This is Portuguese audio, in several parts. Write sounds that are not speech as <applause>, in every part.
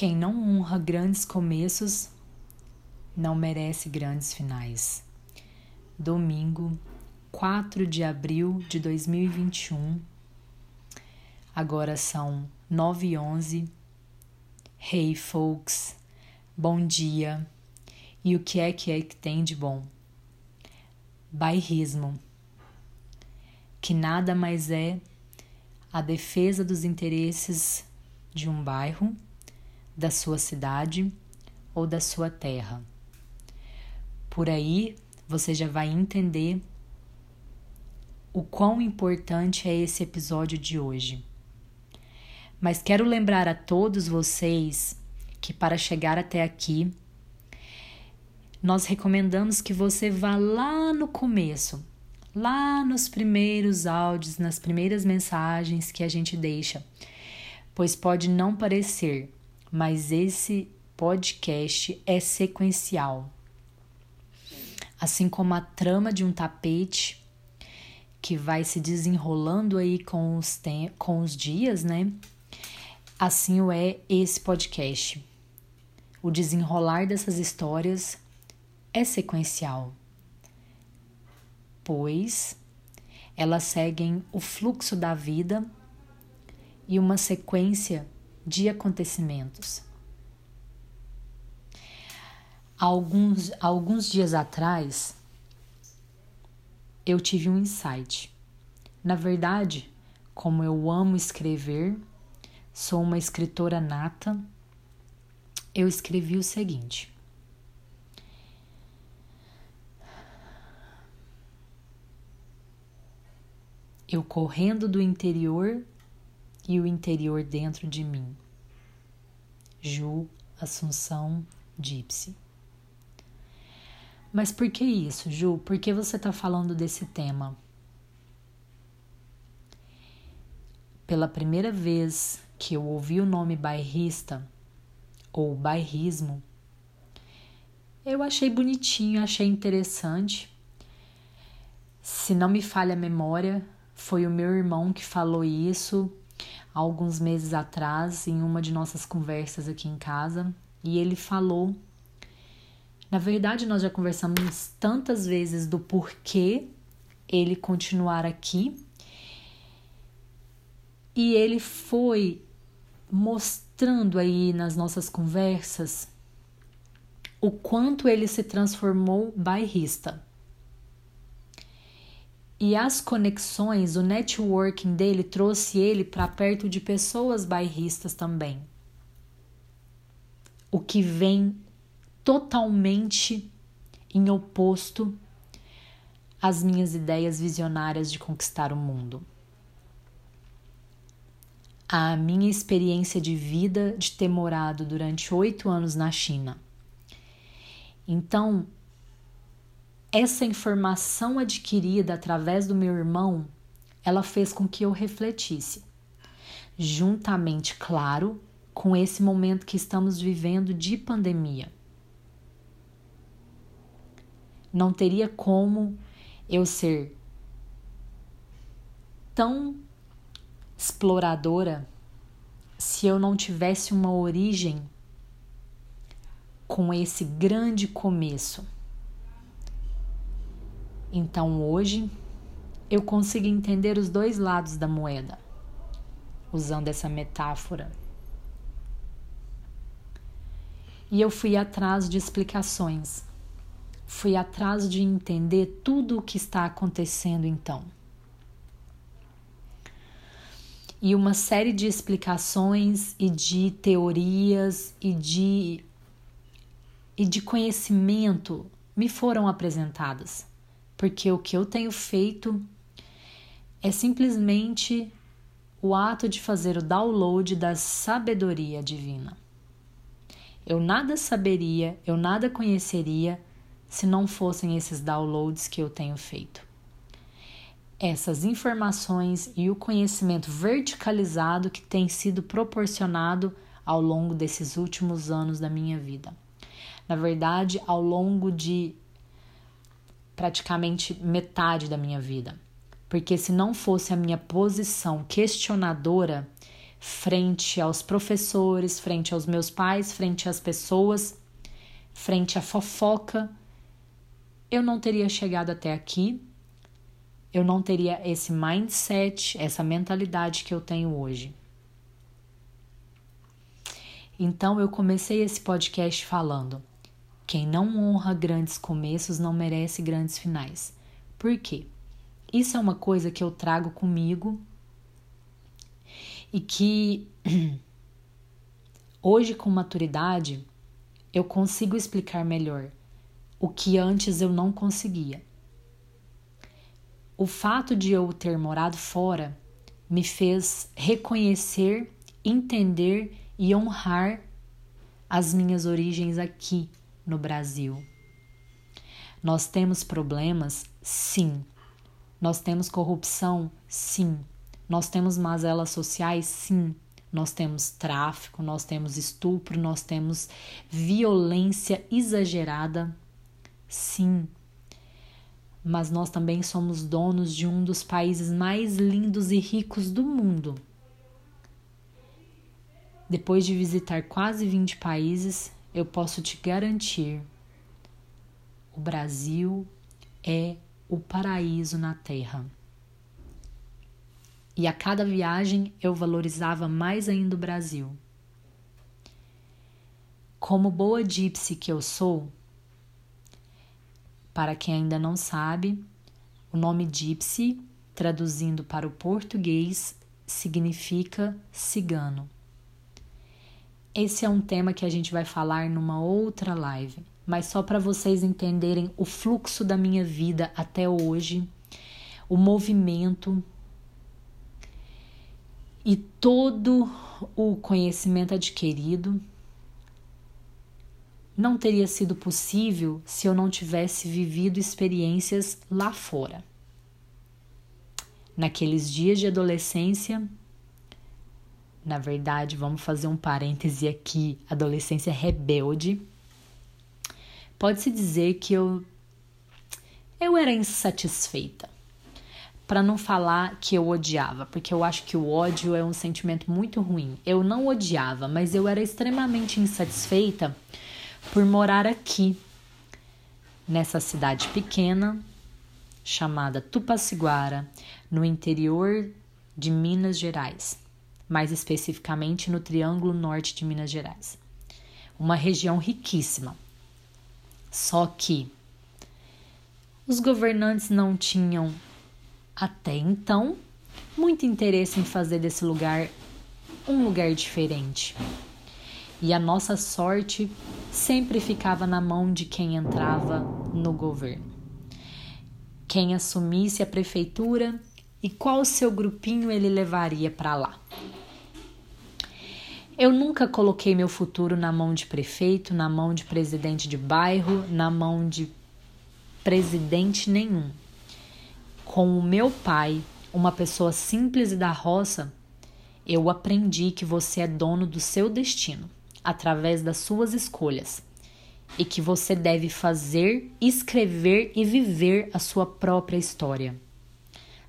Quem não honra grandes começos não merece grandes finais. Domingo, 4 de abril de 2021. Agora são 9 e 11. Hey, folks. Bom dia. E o que é que é que tem de bom? Bairrismo. Que nada mais é a defesa dos interesses de um bairro da sua cidade ou da sua terra. Por aí você já vai entender o quão importante é esse episódio de hoje. Mas quero lembrar a todos vocês que para chegar até aqui, nós recomendamos que você vá lá no começo, lá nos primeiros áudios, nas primeiras mensagens que a gente deixa, pois pode não parecer, mas esse podcast é sequencial. Assim como a trama de um tapete que vai se desenrolando aí com os, com os dias, né? Assim o é esse podcast. O desenrolar dessas histórias é sequencial, pois elas seguem o fluxo da vida e uma sequência de acontecimentos. Alguns, alguns dias atrás, eu tive um insight. Na verdade, como eu amo escrever, sou uma escritora nata, eu escrevi o seguinte. Eu correndo do interior e o interior dentro de mim. Ju Assunção Gypsy. Mas por que isso, Ju? Por que você está falando desse tema? Pela primeira vez que eu ouvi o nome bairrista ou bairrismo, eu achei bonitinho, achei interessante. Se não me falha a memória, foi o meu irmão que falou isso alguns meses atrás em uma de nossas conversas aqui em casa e ele falou. Na verdade, nós já conversamos tantas vezes do porquê ele continuar aqui e ele foi mostrando aí nas nossas conversas o quanto ele se transformou bairrista. E as conexões, o networking dele trouxe ele para perto de pessoas bairristas também. O que vem totalmente em oposto às minhas ideias visionárias de conquistar o mundo. A minha experiência de vida de ter morado durante oito anos na China. Então, essa informação adquirida através do meu irmão, ela fez com que eu refletisse, juntamente, claro, com esse momento que estamos vivendo de pandemia. Não teria como eu ser tão exploradora se eu não tivesse uma origem com esse grande começo. Então hoje eu consigo entender os dois lados da moeda, usando essa metáfora. E eu fui atrás de explicações, fui atrás de entender tudo o que está acontecendo então. E uma série de explicações e de teorias e de, e de conhecimento me foram apresentadas porque o que eu tenho feito é simplesmente o ato de fazer o download da sabedoria divina. Eu nada saberia, eu nada conheceria se não fossem esses downloads que eu tenho feito. Essas informações e o conhecimento verticalizado que tem sido proporcionado ao longo desses últimos anos da minha vida. Na verdade, ao longo de praticamente metade da minha vida. Porque se não fosse a minha posição questionadora frente aos professores, frente aos meus pais, frente às pessoas, frente à fofoca, eu não teria chegado até aqui, eu não teria esse mindset, essa mentalidade que eu tenho hoje. Então eu comecei esse podcast falando: quem não honra grandes começos não merece grandes finais. Por quê? Isso é uma coisa que eu trago comigo e que <clears throat> hoje, com maturidade, eu consigo explicar melhor o que antes eu não conseguia. O fato de eu ter morado fora me fez reconhecer, entender e honrar as minhas origens aqui no Brasil. Nós temos problemas? Sim. Nós temos corrupção? Sim. Nós temos mazelas sociais? Sim. Nós temos tráfico, nós temos estupro, nós temos violência exagerada? Sim. Mas nós também somos donos de um dos países mais lindos e ricos do mundo. Depois de visitar quase 20 países, eu posso te garantir: o Brasil é o paraíso na Terra. E a cada viagem eu valorizava mais ainda o Brasil. Como boa gypsy que eu sou, para quem ainda não sabe, o nome gypsy, traduzindo para o português, significa cigano. Esse é um tema que a gente vai falar numa outra live, mas só para vocês entenderem o fluxo da minha vida até hoje, o movimento e todo o conhecimento adquirido não teria sido possível se eu não tivesse vivido experiências lá fora. Naqueles dias de adolescência, na verdade, vamos fazer um parêntese aqui, adolescência rebelde. Pode-se dizer que eu eu era insatisfeita para não falar que eu odiava, porque eu acho que o ódio é um sentimento muito ruim. Eu não odiava, mas eu era extremamente insatisfeita por morar aqui, nessa cidade pequena chamada Tupaciguara, no interior de Minas Gerais, mais especificamente no Triângulo Norte de Minas Gerais. Uma região riquíssima. Só que os governantes não tinham até então, muito interesse em fazer desse lugar um lugar diferente. E a nossa sorte sempre ficava na mão de quem entrava no governo. Quem assumisse a prefeitura e qual seu grupinho ele levaria para lá. Eu nunca coloquei meu futuro na mão de prefeito, na mão de presidente de bairro, na mão de presidente nenhum. Com o meu pai, uma pessoa simples e da roça, eu aprendi que você é dono do seu destino através das suas escolhas e que você deve fazer, escrever e viver a sua própria história.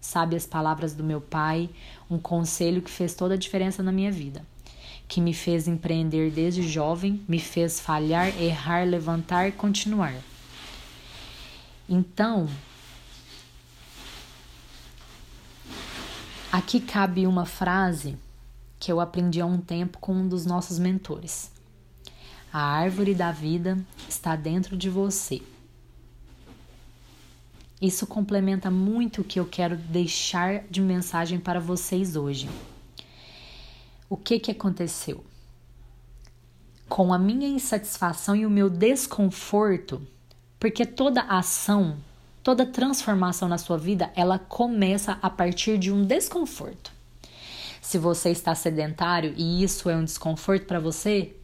Sabe as palavras do meu pai, um conselho que fez toda a diferença na minha vida, que me fez empreender desde jovem, me fez falhar, errar, levantar e continuar. Então, Aqui cabe uma frase que eu aprendi há um tempo com um dos nossos mentores. A árvore da vida está dentro de você. Isso complementa muito o que eu quero deixar de mensagem para vocês hoje. O que, que aconteceu? Com a minha insatisfação e o meu desconforto, porque toda ação Toda transformação na sua vida, ela começa a partir de um desconforto. Se você está sedentário e isso é um desconforto para você,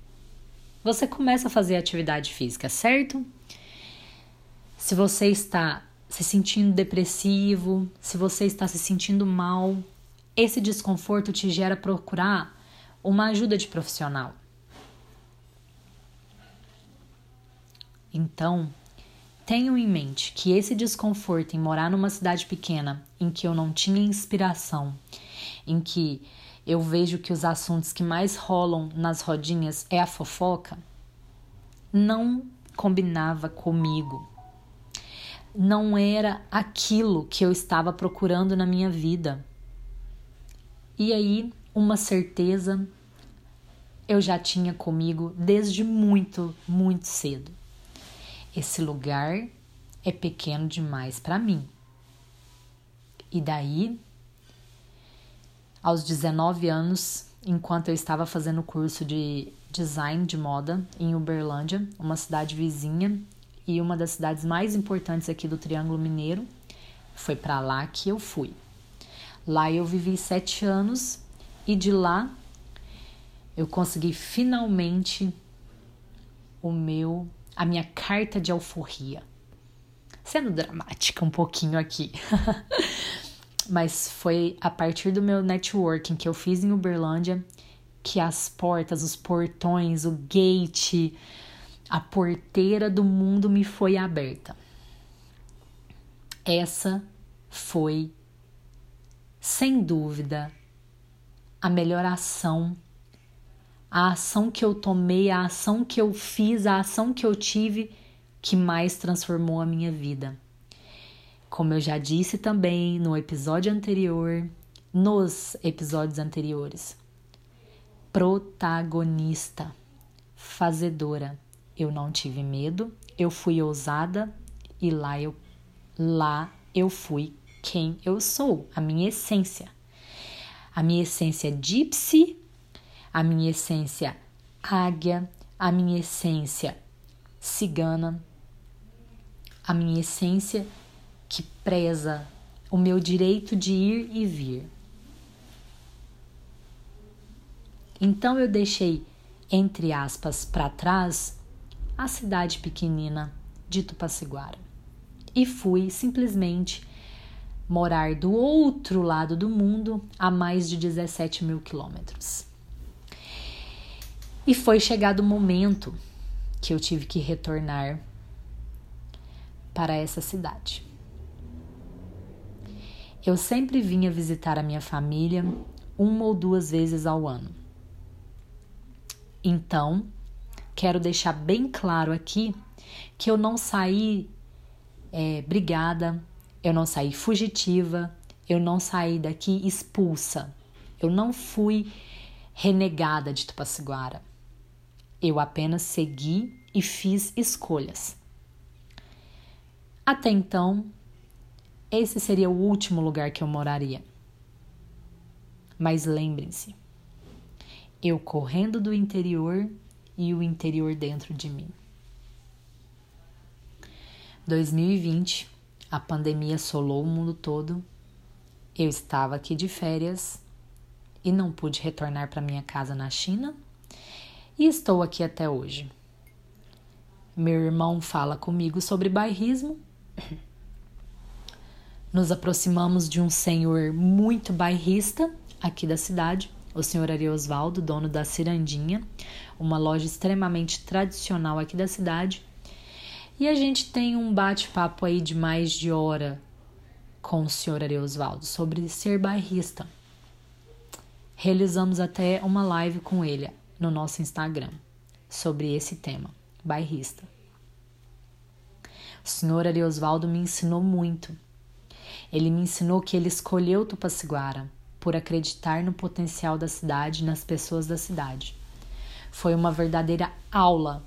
você começa a fazer atividade física, certo? Se você está se sentindo depressivo, se você está se sentindo mal, esse desconforto te gera procurar uma ajuda de profissional. Então, Tenho em mente que esse desconforto em morar numa cidade pequena, em que eu não tinha inspiração, em que eu vejo que os assuntos que mais rolam nas rodinhas é a fofoca, não combinava comigo. Não era aquilo que eu estava procurando na minha vida. E aí, uma certeza eu já tinha comigo desde muito, muito cedo. Esse lugar é pequeno demais para mim. E daí aos 19 anos, enquanto eu estava fazendo o curso de design de moda em Uberlândia, uma cidade vizinha e uma das cidades mais importantes aqui do Triângulo Mineiro. Foi para lá que eu fui. Lá eu vivi sete anos e de lá eu consegui finalmente o meu a minha carta de alforria. Sendo dramática um pouquinho aqui. <laughs> mas foi a partir do meu networking que eu fiz em Uberlândia que as portas, os portões, o gate, a porteira do mundo me foi aberta. Essa foi, sem dúvida, a melhor ação, a ação que eu tomei, a ação que eu fiz, a ação que eu tive que mais transformou a minha vida. Como eu já disse também no episódio anterior, nos episódios anteriores. Protagonista, fazedora. Eu não tive medo, eu fui ousada e lá eu lá eu fui quem eu sou, a minha essência. A minha essência gypsy, a minha essência águia, a minha essência cigana, a minha essência que preza o meu direito de ir e vir. Então eu deixei, entre aspas, para trás a cidade pequenina de Tupaciguara e fui simplesmente morar do outro lado do mundo a mais de 17 mil quilômetros. E foi chegado o momento que eu tive que retornar para essa cidade. Eu sempre vinha visitar a minha família uma ou duas vezes ao ano. Então, quero deixar bem claro aqui que eu não saí é, brigada, eu não saí fugitiva, eu não saí daqui expulsa, eu não fui renegada de Tupaciguara. Eu apenas segui e fiz escolhas. Até então, esse seria o último lugar que eu moraria. Mas lembrem-se, eu correndo do interior e o interior dentro de mim. 2020, a pandemia assolou o mundo todo. Eu estava aqui de férias e não pude retornar para minha casa na China e estou aqui até hoje. Meu irmão fala comigo sobre bairrismo nos aproximamos de um senhor muito bairrista aqui da cidade, o senhor Ariosvaldo, dono da Cirandinha, uma loja extremamente tradicional aqui da cidade. E a gente tem um bate-papo aí de mais de hora com o senhor Ariosvaldo sobre ser bairrista. Realizamos até uma live com ele no nosso Instagram sobre esse tema, bairrista. O senhor Ariosvaldo me ensinou muito ele me ensinou que ele escolheu Tupaciguara por acreditar no potencial da cidade e nas pessoas da cidade. Foi uma verdadeira aula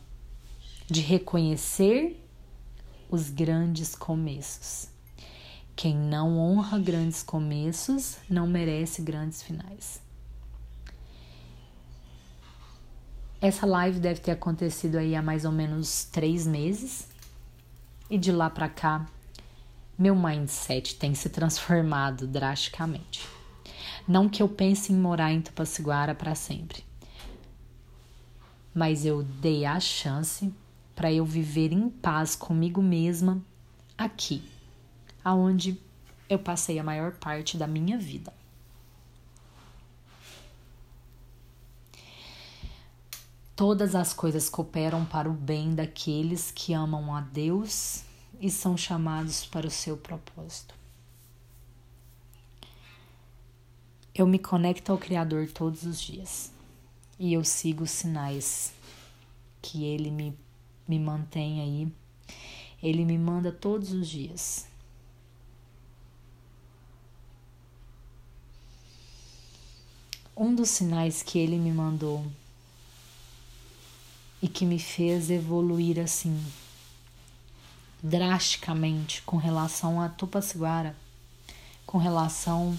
de reconhecer os grandes começos. Quem não honra grandes começos não merece grandes finais. Essa live deve ter acontecido aí há mais ou menos três meses. E de lá para cá meu mindset tem se transformado drasticamente. Não que eu pense em morar em Tupaciguara para sempre, mas eu dei a chance para eu viver em paz comigo mesma aqui, aonde eu passei a maior parte da minha vida. Todas as coisas cooperam para o bem daqueles que amam a Deus e são chamados para o seu propósito. Eu me conecto ao Criador todos os dias e eu sigo os sinais que Ele me, me mantém aí. Ele me manda todos os dias. Um dos sinais que Ele me mandou e que me fez evoluir assim drasticamente com relação a Tupaciguara, com relação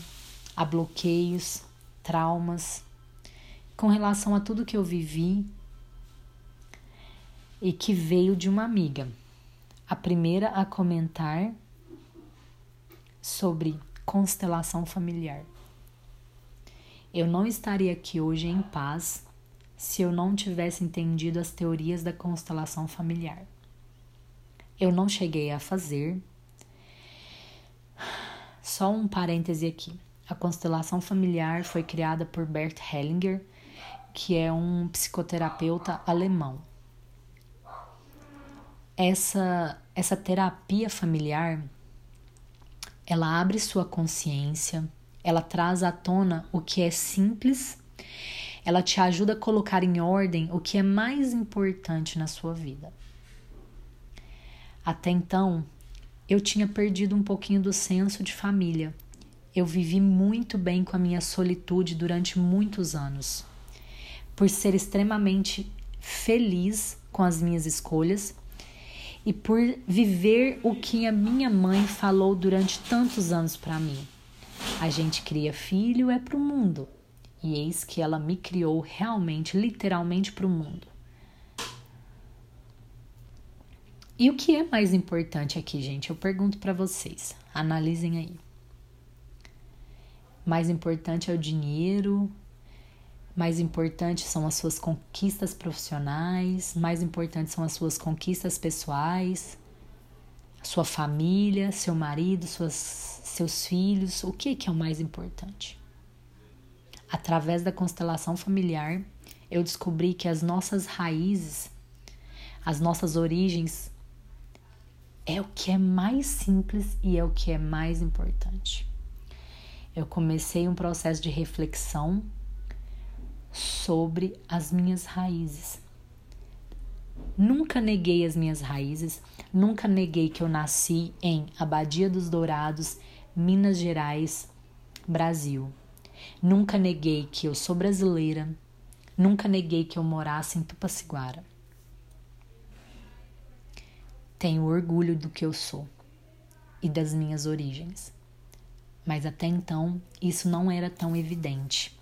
a bloqueios, traumas, com relação a tudo que eu vivi e que veio de uma amiga. A primeira a comentar sobre constelação familiar. Eu não estaria aqui hoje em paz se eu não tivesse entendido as teorias da constelação familiar. Eu não cheguei a fazer. Só um parêntese aqui. A constelação familiar foi criada por Bert Hellinger, que é um psicoterapeuta alemão. Essa essa terapia familiar ela abre sua consciência, ela traz à tona o que é simples, ela te ajuda a colocar em ordem o que é mais importante na sua vida. Até então, eu tinha perdido um pouquinho do senso de família eu vivi muito bem com a minha solitude durante muitos anos. Por ser extremamente feliz com as minhas escolhas e por viver o que a minha mãe falou durante tantos anos para mim. A gente cria filho é para o mundo. E eis que ela me criou realmente, literalmente para o mundo. E o que é mais importante aqui, gente? Eu pergunto para vocês. Analisem aí. Mais importante é o dinheiro, mais importante são as suas conquistas profissionais, mais importante são as suas conquistas pessoais, sua família, seu marido, suas, seus filhos. O que, que é o mais importante? Através da constelação familiar, eu descobri que as nossas raízes, as nossas origens, é o que é mais simples e é o que é mais importante eu comecei um processo de reflexão sobre as minhas raízes. Nunca neguei as minhas raízes, nunca neguei que eu nasci em Abadia dos Dourados, Minas Gerais, Brasil. Nunca neguei que eu sou brasileira, nunca neguei que eu morasse em Tupaciguara. Tenho orgulho do que eu sou e das minhas origens mas até então isso não era tão evidente.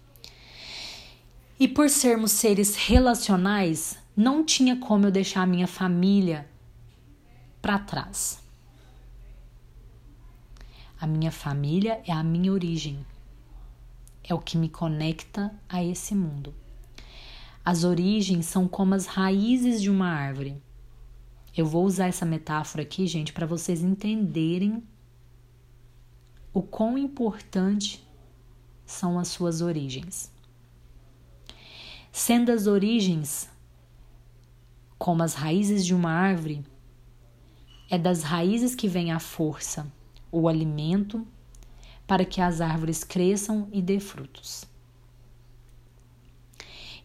E por sermos seres relacionais, não tinha como eu deixar a minha família para trás. A minha família é a minha origem, é o que me conecta a esse mundo. As origens são como as raízes de uma árvore. Eu vou usar essa metáfora aqui, gente, para vocês entenderem o quão importante são as suas origens. Sendo as origens como as raízes de uma árvore, é das raízes que vem a força, o alimento, para que as árvores cresçam e dê frutos.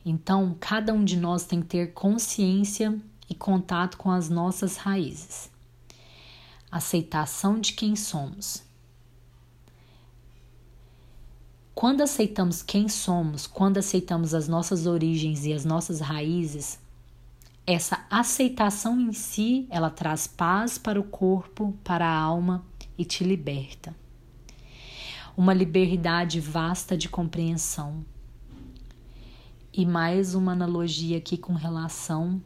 Então, cada um de nós tem que ter consciência e contato com as nossas raízes. Aceitação de quem somos quando aceitamos quem somos, quando aceitamos as nossas origens e as nossas raízes, essa aceitação em si, ela traz paz para o corpo, para a alma e te liberta. Uma liberdade vasta de compreensão. E mais uma analogia aqui com relação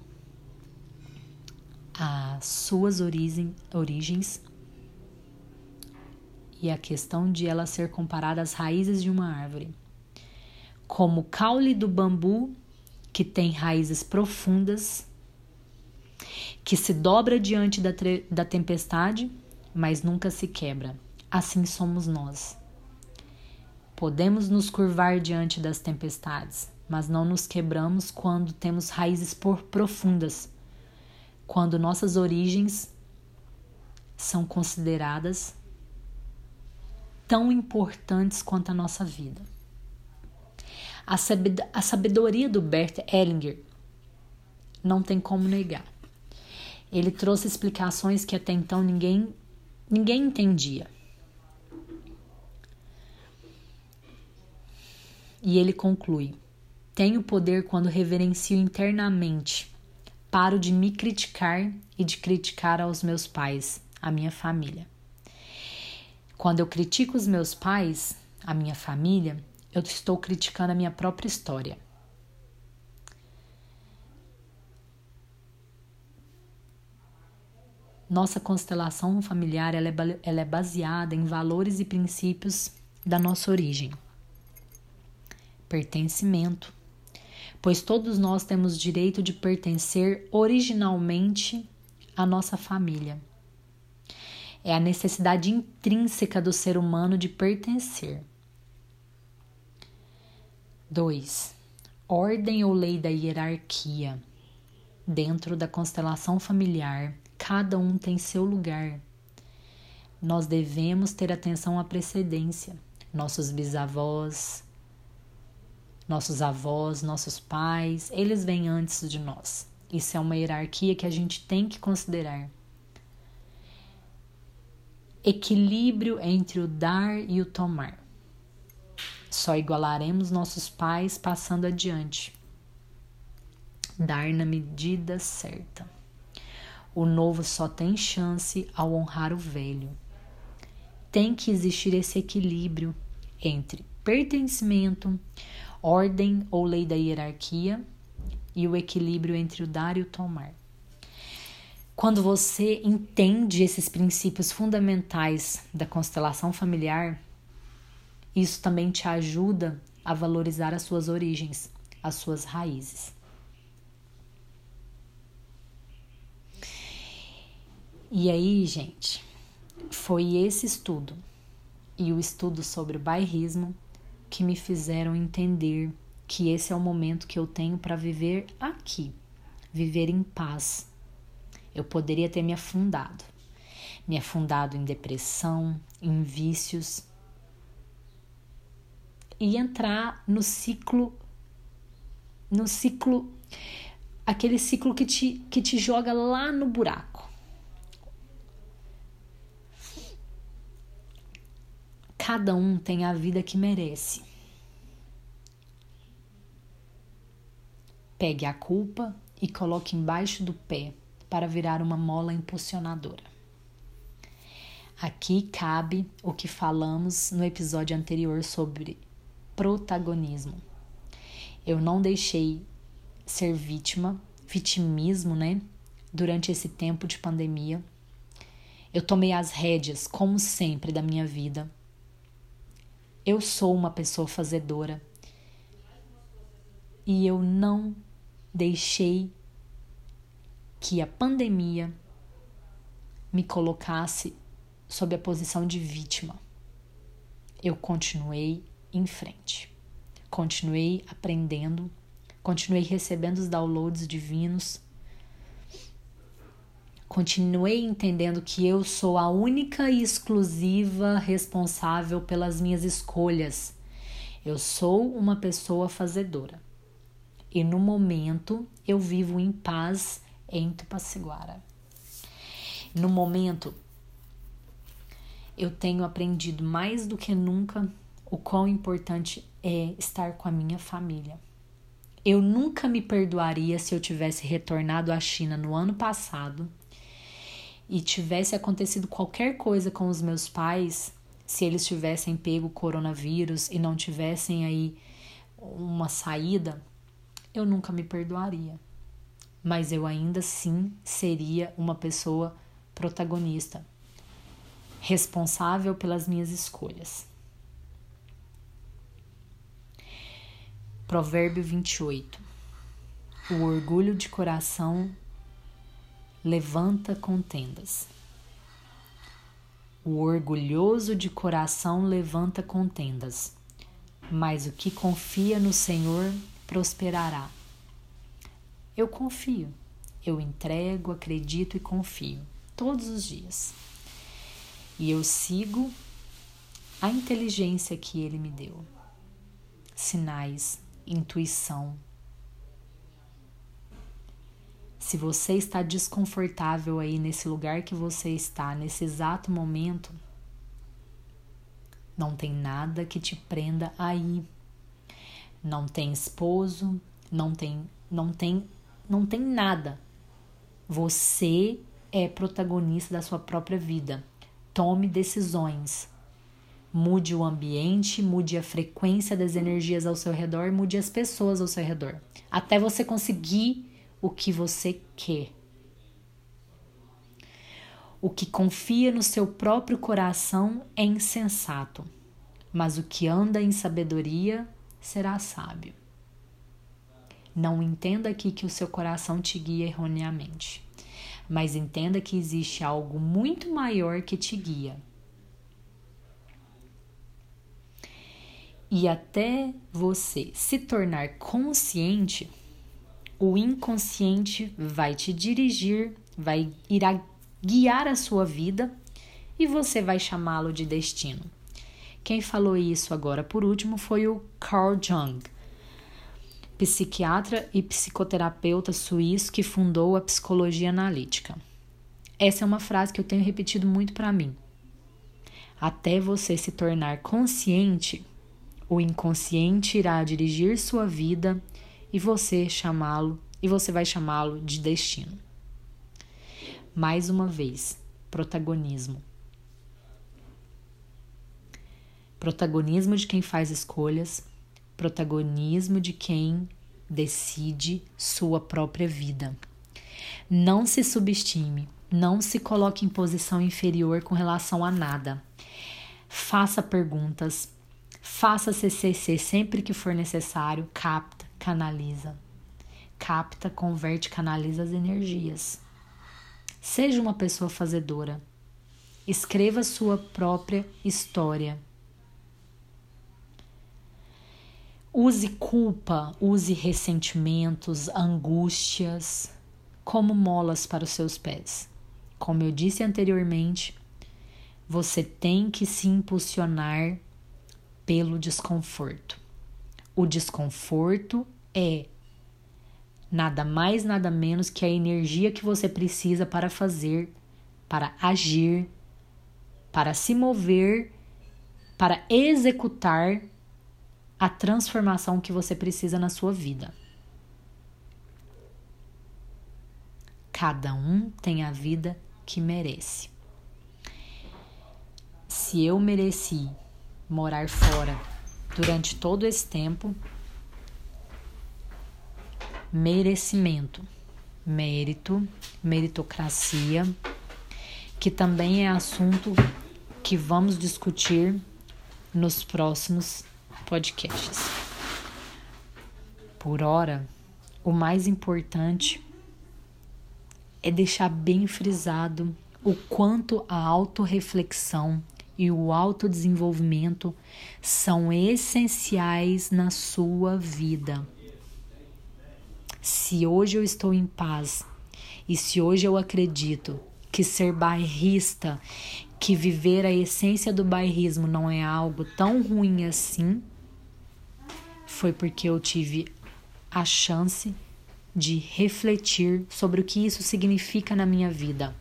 às suas origens e a questão de ela ser comparada às raízes de uma árvore. Como o caule do bambu, que tem raízes profundas, que se dobra diante da, da tempestade, mas nunca se quebra. Assim somos nós. Podemos nos curvar diante das tempestades, mas não nos quebramos quando temos raízes por profundas, quando nossas origens são consideradas tão importantes quanto a nossa vida. A sabedoria do Bert Hellinger não tem como negar. Ele trouxe explicações que até então ninguém, ninguém entendia. E ele conclui: Tenho poder quando reverencio internamente. Paro de me criticar e de criticar aos meus pais, a minha família. Quando eu critico os meus pais, a minha família, eu estou criticando a minha própria história. Nossa constelação familiar ela é, é baseada em valores e princípios da nossa origem. Pertencimento, pois todos nós temos direito de pertencer originalmente à nossa família. É a necessidade intrínseca do ser humano de pertencer. 2. Ordem ou lei da hierarquia. Dentro da constelação familiar, Cada um tem seu lugar. Nós devemos ter atenção à precedência. Nossos bisavós, nossos avós, nossos pais, eles vêm antes de nós. Isso é uma hierarquia que a gente tem que considerar. Equilíbrio entre o dar e o tomar. Só igualaremos nossos pais passando adiante. Dar na medida certa. O novo só tem chance ao honrar o velho. Tem que existir esse equilíbrio entre pertencimento, ordem ou lei da hierarquia e o equilíbrio entre o dar e o tomar. Quando você entende esses princípios fundamentais da constelação familiar, isso também te ajuda a valorizar as suas origens, as suas raízes. E aí, gente, foi esse estudo e o estudo sobre o bairrismo que me fizeram entender que esse é o momento que eu tenho para viver aqui, viver em paz. Eu poderia ter me afundado, me afundado em depressão, em vícios e entrar no ciclo no ciclo aquele ciclo que te, que te joga lá no buraco Cada um tem a vida que merece. Pegue a culpa e coloque embaixo do pé para virar uma mola impulsionadora. Aqui cabe o que falamos no episódio anterior sobre protagonismo. Eu não deixei ser vítima, vitimismo, né? Durante esse tempo de pandemia. Eu tomei as rédeas, como sempre, da minha vida eu sou uma pessoa fazedora e eu não deixei que a pandemia me colocasse sob a posição de vítima. Eu continuei em frente. Continuei aprendendo, continuei recebendo os downloads divinos Continuei entendendo que eu sou a única e exclusiva responsável pelas minhas escolhas. Eu sou uma pessoa fazedora. E no momento eu vivo em paz em Tupaciguara. No momento eu tenho aprendido mais do que nunca o quão importante é estar com a minha família. Eu nunca me perdoaria se eu tivesse retornado à China no ano passado e tivesse acontecido qualquer coisa com os meus pais, se eles tivessem pego coronavírus e não tivessem aí uma saída, eu nunca me perdoaria. Mas eu ainda assim seria uma pessoa protagonista, responsável pelas minhas escolhas. Provérbio 28 O orgulho de coração levanta contendas. O orgulhoso de coração levanta contendas, mas o que confia no Senhor prosperará. Eu confio, eu entrego, acredito e confio todos os dias. E eu sigo a inteligência que Ele me deu. Sinais, intuição. Se você está desconfortável aí nesse lugar que você está, nesse exato momento, não tem nada que te prenda aí. Não tem esposo, não tem, não tem, não tem nada. Você é protagonista da sua própria vida. Tome decisões. Mude o ambiente, mude a frequência das energias ao seu redor, mude as pessoas ao seu redor, até você conseguir o que você quer. O que confia no seu próprio coração é insensato, mas o que anda em sabedoria será sábio. Não entenda aqui que o seu coração te guia erroneamente, mas entenda que existe algo muito maior que te guia. E até você se tornar consciente, o inconsciente vai te dirigir, vai irá guiar a sua vida e você vai chamá-lo de destino. Quem falou isso agora por último foi o Carl Jung, psiquiatra e psicoterapeuta suíço que fundou a psicologia analítica. Essa é uma frase que eu tenho repetido muito para mim. Até você se tornar consciente, o inconsciente irá dirigir sua vida e você chamá-lo e você vai chamá-lo de destino. Mais uma vez, protagonismo. Protagonismo de quem faz escolhas, protagonismo de quem decide sua própria vida. Não se subestime, não se coloque em posição inferior com relação a nada. Faça perguntas, faça CCC sempre que for necessário, capta, canaliza. Capta, converte, canaliza as energias. Seja uma pessoa fazedora. Escreva sua própria história. Use culpa, use ressentimentos, angústias como molas para os seus pés. Como eu disse anteriormente, você tem que se impulsionar pelo desconforto. O desconforto é nada mais, nada menos que a energia que você precisa para fazer, para agir, para se mover, para executar a transformação que você precisa na sua vida. Cada um tem a vida que merece. Se eu mereci morar fora durante todo esse tempo, merecimento, mérito, meritocracia, que também é assunto que vamos discutir nos próximos podcasts. Por hora, o mais importante é deixar bem frisado o quanto a autorreflexão e o autodesenvolvimento são essenciais na sua vida. Se hoje eu estou em paz e se hoje eu acredito que ser bairrista, que viver a essência do bairrismo não é algo tão ruim assim, foi porque eu tive a chance de refletir sobre o que isso significa na minha vida.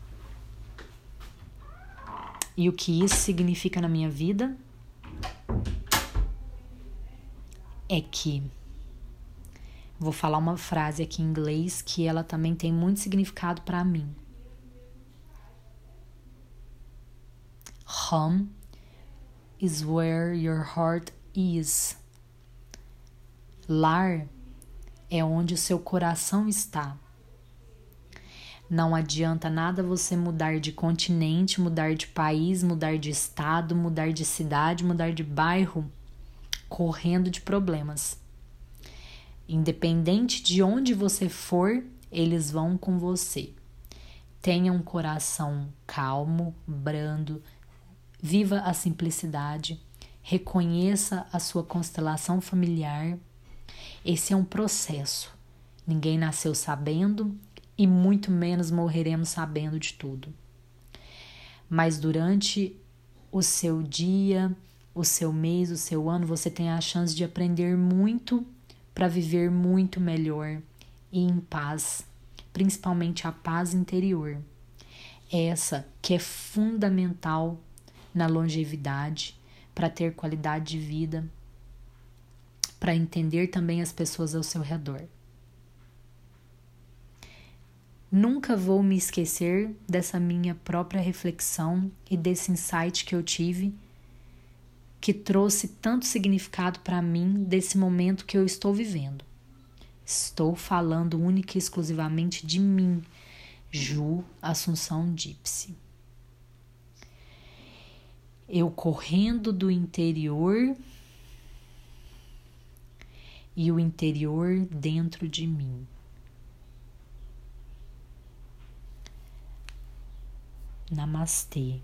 E o que isso significa na minha vida é que vou falar uma frase aqui em inglês que ela também tem muito significado para mim. Home is where your heart is. Lar é onde o seu coração está. Não adianta nada você mudar de continente, mudar de país, mudar de estado, mudar de cidade, mudar de bairro, correndo de problemas. Independente de onde você for, eles vão com você. Tenha um coração calmo, brando, viva a simplicidade, reconheça a sua constelação familiar esse é um processo. Ninguém nasceu sabendo e muito menos morreremos sabendo de tudo. Mas durante o seu dia, o seu mês, o seu ano, você tem a chance de aprender muito, para viver muito melhor e em paz, principalmente a paz interior. Essa que é fundamental na longevidade, para ter qualidade de vida, para entender também as pessoas ao seu redor. Nunca vou me esquecer dessa minha própria reflexão e desse insight que eu tive, que trouxe tanto significado para mim desse momento que eu estou vivendo. Estou falando única e exclusivamente de mim, Ju Assunção Dipsy. Eu correndo do interior e o interior dentro de mim. Namastê.